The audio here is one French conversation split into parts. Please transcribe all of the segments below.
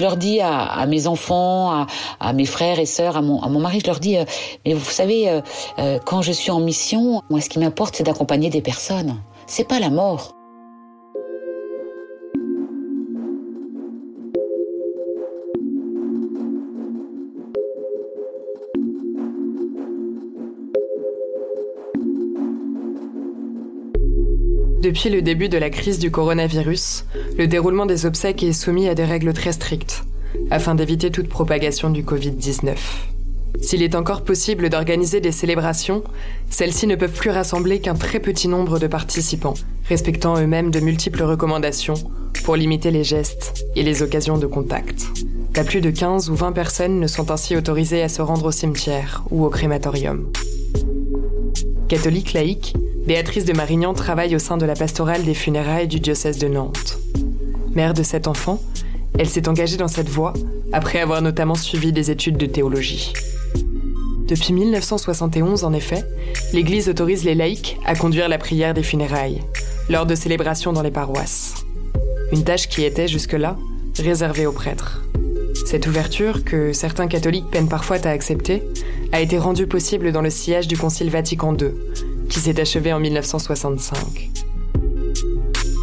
Je leur dis à, mes enfants, à, mes frères et sœurs, à mon, à mon mari, je leur dis, euh, mais vous savez, euh, euh, quand je suis en mission, moi, ce qui m'importe, c'est d'accompagner des personnes. C'est pas la mort. Depuis le début de la crise du coronavirus, le déroulement des obsèques est soumis à des règles très strictes, afin d'éviter toute propagation du Covid-19. S'il est encore possible d'organiser des célébrations, celles-ci ne peuvent plus rassembler qu'un très petit nombre de participants, respectant eux-mêmes de multiples recommandations pour limiter les gestes et les occasions de contact. Pas plus de 15 ou 20 personnes ne sont ainsi autorisées à se rendre au cimetière ou au crématorium. Catholique laïque, Béatrice de Marignan travaille au sein de la pastorale des funérailles du diocèse de Nantes. Mère de sept enfants, elle s'est engagée dans cette voie après avoir notamment suivi des études de théologie. Depuis 1971, en effet, l'Église autorise les laïcs à conduire la prière des funérailles, lors de célébrations dans les paroisses. Une tâche qui était jusque-là réservée aux prêtres. Cette ouverture, que certains catholiques peinent parfois à accepter, a été rendue possible dans le sillage du Concile Vatican II, qui s'est achevé en 1965.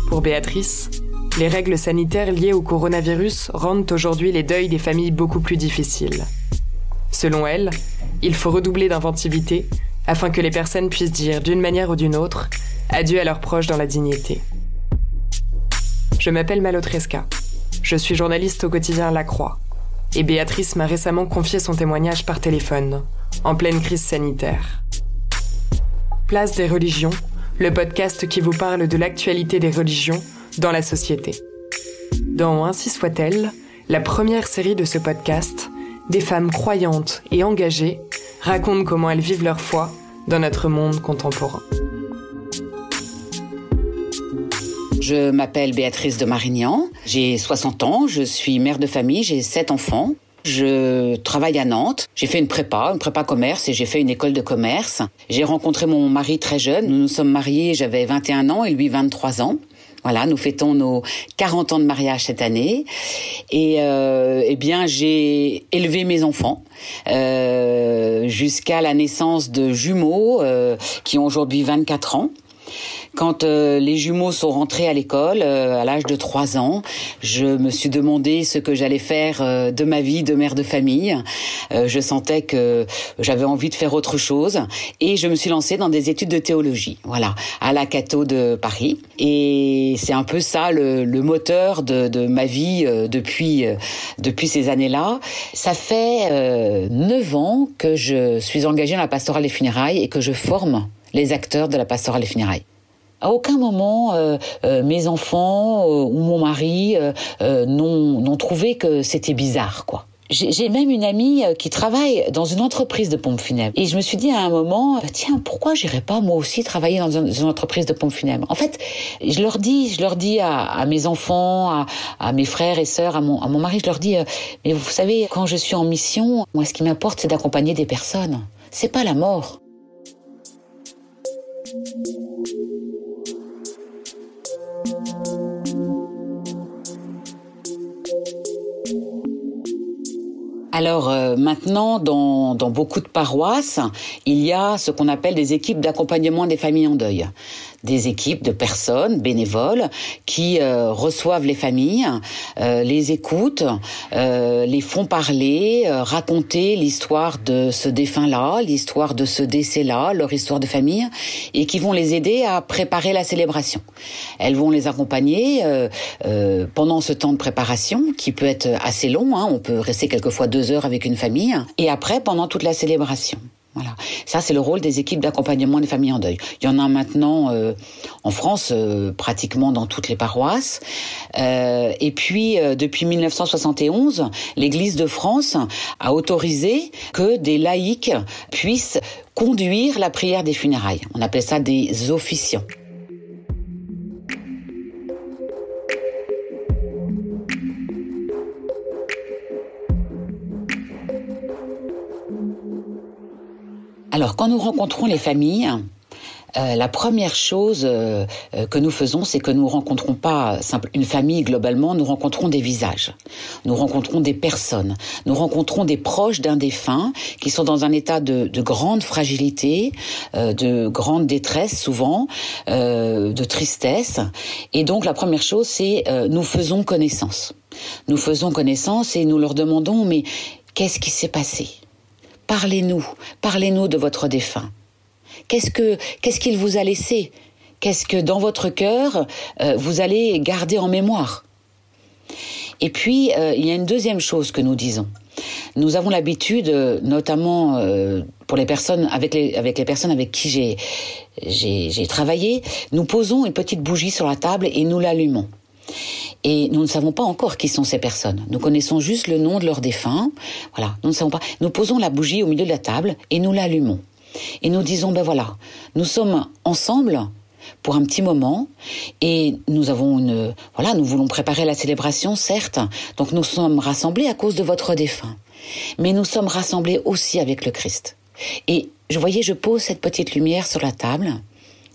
Pour Béatrice, les règles sanitaires liées au coronavirus rendent aujourd'hui les deuils des familles beaucoup plus difficiles. Selon elle, il faut redoubler d'inventivité afin que les personnes puissent dire d'une manière ou d'une autre adieu à leurs proches dans la dignité. Je m'appelle Malotresca. Je suis journaliste au quotidien La Croix. Et Béatrice m'a récemment confié son témoignage par téléphone, en pleine crise sanitaire. Place des religions, le podcast qui vous parle de l'actualité des religions dans la société. Dans Ainsi soit-elle, la première série de ce podcast, des femmes croyantes et engagées racontent comment elles vivent leur foi dans notre monde contemporain. Je m'appelle Béatrice de Marignan, j'ai 60 ans, je suis mère de famille, j'ai 7 enfants. Je travaille à Nantes. J'ai fait une prépa, une prépa commerce et j'ai fait une école de commerce. J'ai rencontré mon mari très jeune. Nous nous sommes mariés, j'avais 21 ans et lui 23 ans. Voilà, nous fêtons nos 40 ans de mariage cette année. Et euh, eh bien, j'ai élevé mes enfants euh, jusqu'à la naissance de jumeaux euh, qui ont aujourd'hui 24 ans. Quand euh, les jumeaux sont rentrés à l'école euh, à l'âge de 3 ans, je me suis demandé ce que j'allais faire euh, de ma vie de mère de famille. je sentais que j'avais envie de faire autre chose et je me suis lancée dans des études de théologie, voilà, à la Cato de Paris. Et c'est un peu ça le, le moteur de, de, ma vie depuis depuis ces années-là. Ça fait neuf ans que je suis engagée dans la pastorale des funérailles et que je forme les acteurs de la pastorale des funérailles. À aucun moment, euh, euh, mes enfants euh, ou mon mari n'ont trouvé que c'était bizarre, quoi. J'ai même une amie qui travaille dans une entreprise de pompes funèbres. Et je me suis dit à un moment, tiens, pourquoi j'irais pas moi aussi travailler dans une, entreprise de pompes funèbres? En fait, je leur dis, je leur dis à, mes enfants, à, mes frères et sœurs, à mon, à mon mari, je leur dis, mais vous savez, quand je suis en mission, moi, ce qui m'importe, c'est d'accompagner des personnes. C'est pas la mort. Alors euh, maintenant, dans, dans, beaucoup de paroisses, il y a ce qu'on appelle des équipes d'accompagnement des familles en deuil des équipes de personnes bénévoles qui euh, reçoivent les familles, euh, les écoutent, euh, les font parler, raconter l'histoire de ce défunt-là, l'histoire de ce décès-là, leur histoire de famille, et qui vont les aider à préparer la célébration. Elles vont les accompagner pendant ce temps de préparation, qui peut être assez long, hein, on peut rester quelquefois deux heures avec une famille, et après pendant toute la célébration. Voilà. Ça, c'est le rôle des équipes d'accompagnement des familles en deuil. Il y en a maintenant euh, en France, euh, pratiquement dans toutes les paroisses. Euh, et puis, depuis 1971, l'Église de France a autorisé que des laïcs puissent conduire la prière des funérailles. On appelle ça des officiants. Alors, quand nous rencontrons les familles, euh, la première chose euh, euh, que nous faisons, c'est que nous rencontrons pas simple, une famille globalement, nous rencontrons des visages, nous rencontrons des personnes, nous rencontrons des proches d'un défunt qui sont dans un état de, de grande fragilité, de grande détresse souvent, de tristesse. Et donc la première chose, c'est nous faisons connaissance. Nous faisons connaissance et nous leur demandons mais qu'est-ce qui s'est passé? Parlez-nous, parlez-nous de votre défunt. Qu'est-ce que qu'est-ce qu'il vous a laissé? Qu'est-ce que dans votre cœur euh, vous allez garder en mémoire? Et puis euh, il y a une deuxième chose que nous disons. Nous avons l'habitude, notamment euh, pour les personnes avec les personnes avec qui j'ai travaillé, nous posons une petite bougie sur la table et nous l'allumons. Et nous ne savons pas encore qui sont ces personnes. Nous connaissons juste le nom de leurs défunts. Voilà, nous ne savons pas. Nous posons la bougie au milieu de la table et nous l'allumons. Et nous disons, ben voilà, nous sommes ensemble pour un petit moment et nous avons une voilà nous voulons préparer la célébration certes donc nous sommes rassemblés à cause de votre défunt mais nous sommes rassemblés aussi avec le Christ et je voyais je pose cette petite lumière sur la table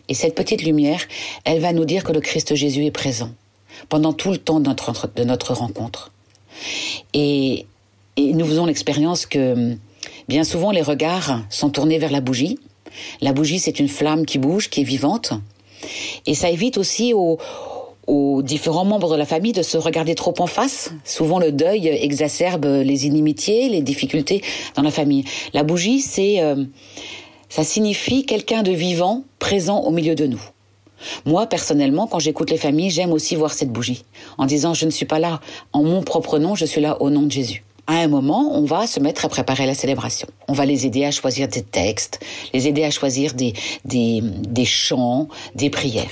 et cette petite lumière elle va nous dire que le Christ Jésus est présent pendant tout le temps de notre, rencontre. Et, nous faisons l'expérience que bien souvent les regards sont tournés vers la bougie. La bougie, c'est une flamme qui bouge, qui est vivante. Et ça évite aussi aux, aux différents membres de la famille de se regarder trop en face. Souvent, le deuil exacerbe les inimitiés, les difficultés dans la famille. La bougie, c'est, euh, ça signifie quelqu'un de vivant, présent au milieu de nous. Moi, personnellement, quand j'écoute les familles, j'aime aussi voir cette bougie, en disant je ne suis pas là en mon propre nom, je suis là au nom de Jésus. À un moment, on va se mettre à préparer la célébration. On va les aider à choisir des textes, les aider à choisir des, des, chants, des prières.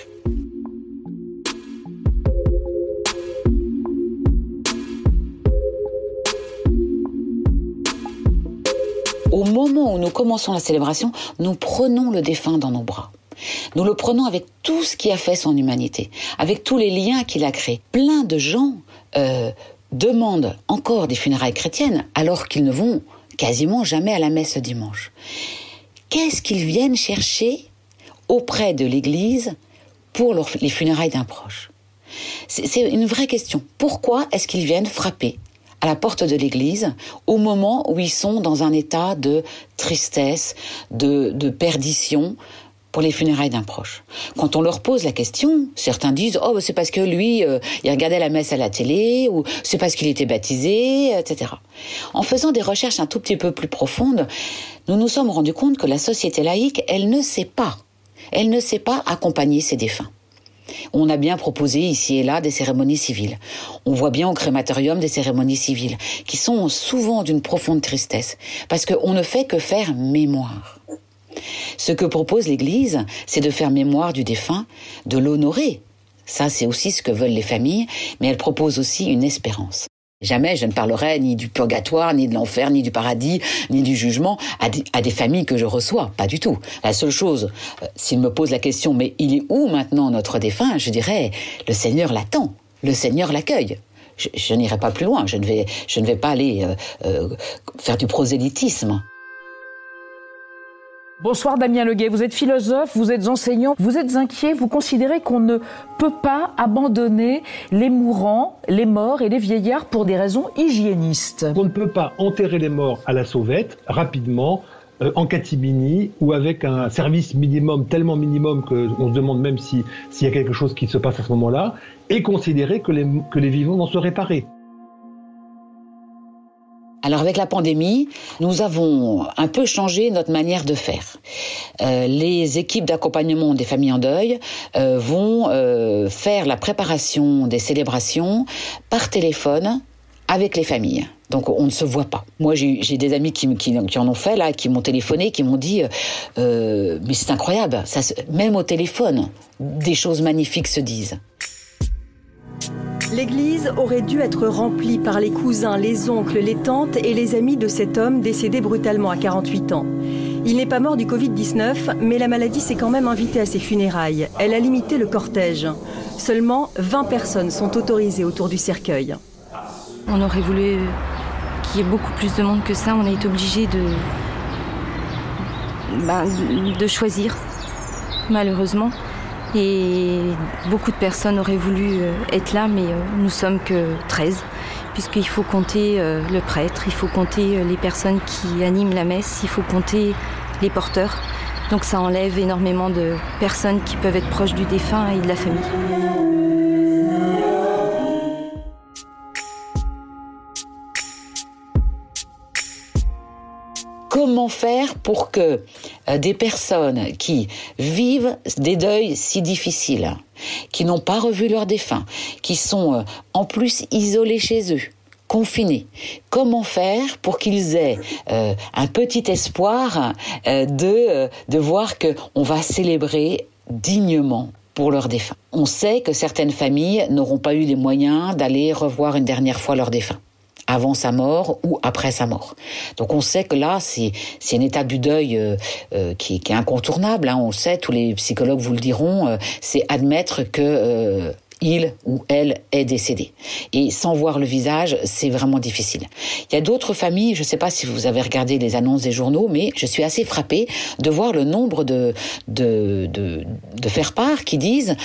Au moment où nous commençons la célébration, nous prenons le défunt dans nos bras. Nous le prenons avec tout ce qui a fait son humanité, avec tous les liens qu'il a créés. Plein de gens euh, demandent encore des funérailles chrétiennes alors qu'ils ne vont quasiment jamais à la messe dimanche. Qu'est-ce qu'ils viennent chercher auprès de l'Église pour les funérailles d'un proche? C'est une vraie question. Pourquoi est-ce qu'ils viennent frapper à la porte de l'église au moment où ils sont dans un état de tristesse, de, de perdition, pour les funérailles d'un proche. Quand on leur pose la question, certains disent oh c'est parce que lui euh, il regardait la messe à la télé ou c'est parce qu'il était baptisé, etc. En faisant des recherches un tout petit peu plus profondes, nous nous sommes rendus compte que la société laïque elle ne sait pas, elle ne sait pas accompagner ses défunts. On a bien proposé ici et là des cérémonies civiles. On voit bien au crématorium des cérémonies civiles qui sont souvent d'une profonde tristesse parce qu'on ne fait que faire mémoire. Ce que propose l'Église, c'est de faire mémoire du défunt, de l'honorer. Ça, c'est aussi ce que veulent les familles, mais elle propose aussi une espérance. Jamais je ne parlerai ni du purgatoire, ni de l'enfer, ni du paradis, ni du jugement à des, familles que je reçois. Pas du tout. La seule chose, euh, s'il me pose la question, mais il est où maintenant notre défunt Je dirais, le Seigneur l'attend, le Seigneur l'accueille. Je, n'irai pas plus loin, je ne vais, je ne vais pas aller euh, euh, faire du prosélytisme. Bonsoir Damien Leguet, vous êtes philosophe, vous êtes enseignant, vous êtes inquiet, vous considérez qu'on ne peut pas abandonner les mourants, les morts et les vieillards pour des raisons hygiénistes. On ne peut pas enterrer les morts à la sauvette rapidement euh, en catimini ou avec un service minimum tellement minimum qu'on se demande même s'il y a quelque chose qui se passe à ce moment-là et considérer que les, que les vivants vont se réparer. Alors avec la pandémie, nous avons un peu changé notre manière de faire. Euh, les équipes d'accompagnement des familles en deuil euh, vont euh, faire la préparation des célébrations par téléphone avec les familles. Donc on ne se voit pas. Moi j'ai des amis qui, qui, en ont fait là, qui m'ont téléphoné, qui m'ont dit euh, mais c'est incroyable, ça, même au téléphone, des choses magnifiques se disent. L'église aurait dû être remplie par les cousins, les oncles, les tantes et les amis de cet homme décédé brutalement à 48 ans. Il n'est pas mort du Covid-19, mais la maladie s'est quand même invitée à ses funérailles. Elle a limité le cortège. Seulement 20 personnes sont autorisées autour du cercueil. On aurait voulu qu'il y ait beaucoup plus de monde que ça. On a été obligé de, ben, de choisir, malheureusement. Et beaucoup de personnes auraient voulu euh, être là, mais euh, nous sommes que 13, puisqu'il faut compter euh, le prêtre, il faut compter les personnes qui animent la messe, il faut compter les porteurs. Donc ça enlève énormément de personnes qui peuvent être proches du défunt et de la famille. Comment faire pour que des personnes qui vivent des deuils si difficiles, qui n'ont pas revu leurs défunts, qui sont euh, en plus isolés chez eux, confinés. Comment faire pour qu'ils aient euh, un petit espoir de, de voir qu'on va célébrer dignement pour leurs défunts? On sait que certaines familles n'auront pas eu les moyens d'aller revoir une dernière fois leurs défunts avant sa mort ou après sa mort. Donc on sait que là, c'est une étape du deuil euh, euh, qui, qui, est incontournable. Hein. On le sait, tous les psychologues vous le diront. Euh, c'est admettre que il ou elle est décédé. Et sans voir le visage, c'est vraiment difficile. Il y a d'autres familles, je ne sais pas si vous avez regardé les annonces des journaux, mais je suis assez frappée de voir le nombre de, de, de, de faire-part qui disent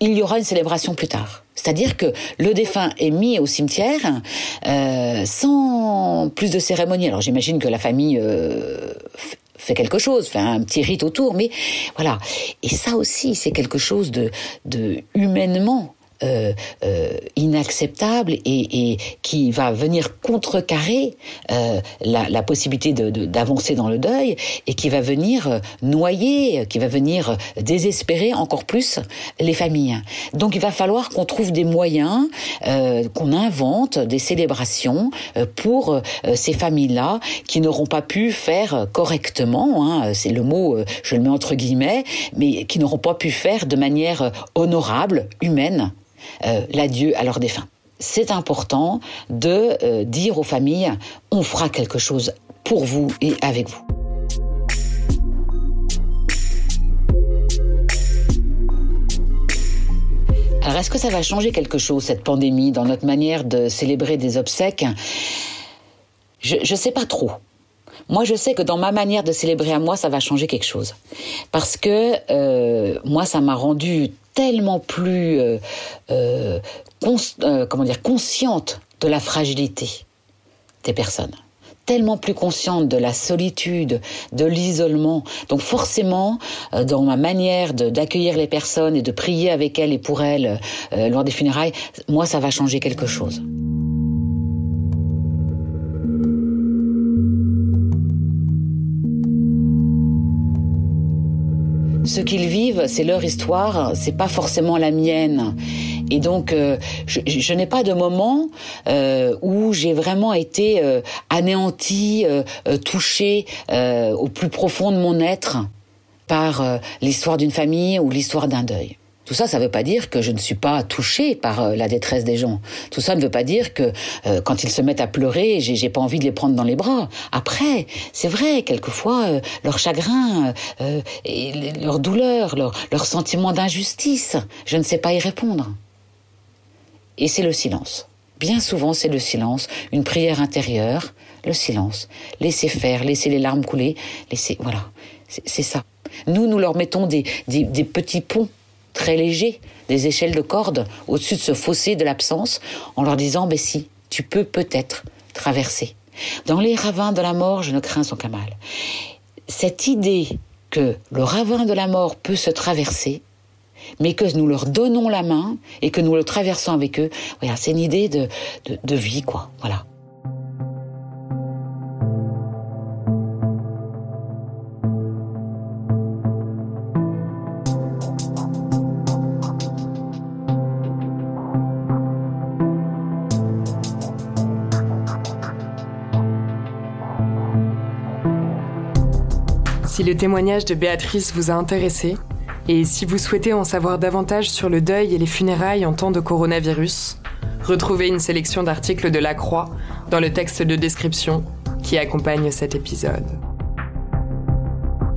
il y aura une célébration plus tard. C'est-à-dire que le défunt est mis au cimetière euh, sans plus de cérémonie. Alors j'imagine que la famille euh, fait quelque chose, fait un petit rite autour, mais voilà. Et ça aussi, c'est quelque chose de, de humainement euh, euh, inacceptable et, et, qui va venir contrecarrer euh, la, la, possibilité d'avancer de, dans le deuil et qui va venir euh, noyer, qui va venir euh, désespérer encore plus les familles. Donc il va falloir qu'on trouve des moyens, qu'on invente des célébrations pour ces familles-là qui n'auront pas pu faire correctement, hein, c'est le mot, je le mets entre guillemets, mais qui n'auront pas pu faire de manière honorable, humaine, euh, l'adieu à leurs défunts. C'est important de euh, dire aux familles, on fera quelque chose pour vous et avec vous. Alors est-ce que ça va changer quelque chose, cette pandémie, dans notre manière de célébrer des obsèques? Je ne sais pas trop. Moi, je sais que dans ma manière de célébrer à moi, ça va changer quelque chose. Parce que euh, moi, ça m'a rendu tellement plus euh, euh, euh, comment dire consciente de la fragilité des personnes tellement plus consciente de la solitude, de l'isolement. Donc forcément, dans ma manière d'accueillir les personnes et de prier avec elles et pour elles lors des funérailles, moi, ça va changer quelque chose. Ce qu'ils vivent, c'est leur histoire, c'est pas forcément la mienne. Et donc, euh, je, n'ai pas de moment euh, où j'ai vraiment été euh, anéantie, touchée au plus profond de mon être par l'histoire d'une famille ou l'histoire d'un deuil. Tout ça, ça ne veut pas dire que je ne suis pas touchée par euh, la détresse des gens. Tout ça ne veut pas dire que euh, quand ils se mettent à pleurer, j'ai, pas envie de les prendre dans les bras. Après, c'est vrai, quelquefois, euh, leur chagrin, et leur douleur, leur, leur sentiment d'injustice, je ne sais pas y répondre. Et c'est le silence. Bien souvent, c'est le silence, une prière intérieure, le silence. Laissez faire, laissez les larmes couler, laissez, voilà, c'est, ça. Nous, nous leur mettons des, des, des petits ponts très légers, des échelles de cordes au-dessus de ce fossé de l'absence, en leur disant, ben si, tu peux peut-être traverser. Dans les ravins de la mort, je ne crains aucun mal. Cette idée que le ravin de la mort peut se traverser, mais que nous leur donnons la main et que nous le traversons avec eux, voilà, c'est une idée de, de vie, quoi. Voilà. Le témoignage de Béatrice vous a intéressé, et si vous souhaitez en savoir davantage sur le deuil et les funérailles en temps de coronavirus, retrouvez une sélection d'articles de La Croix dans le texte de description qui accompagne cet épisode.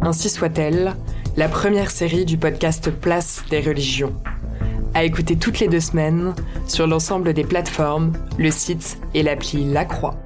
Ainsi soit-elle, la première série du podcast Place des religions. À écouter toutes les deux semaines sur l'ensemble des plateformes, le site et l'appli La Croix.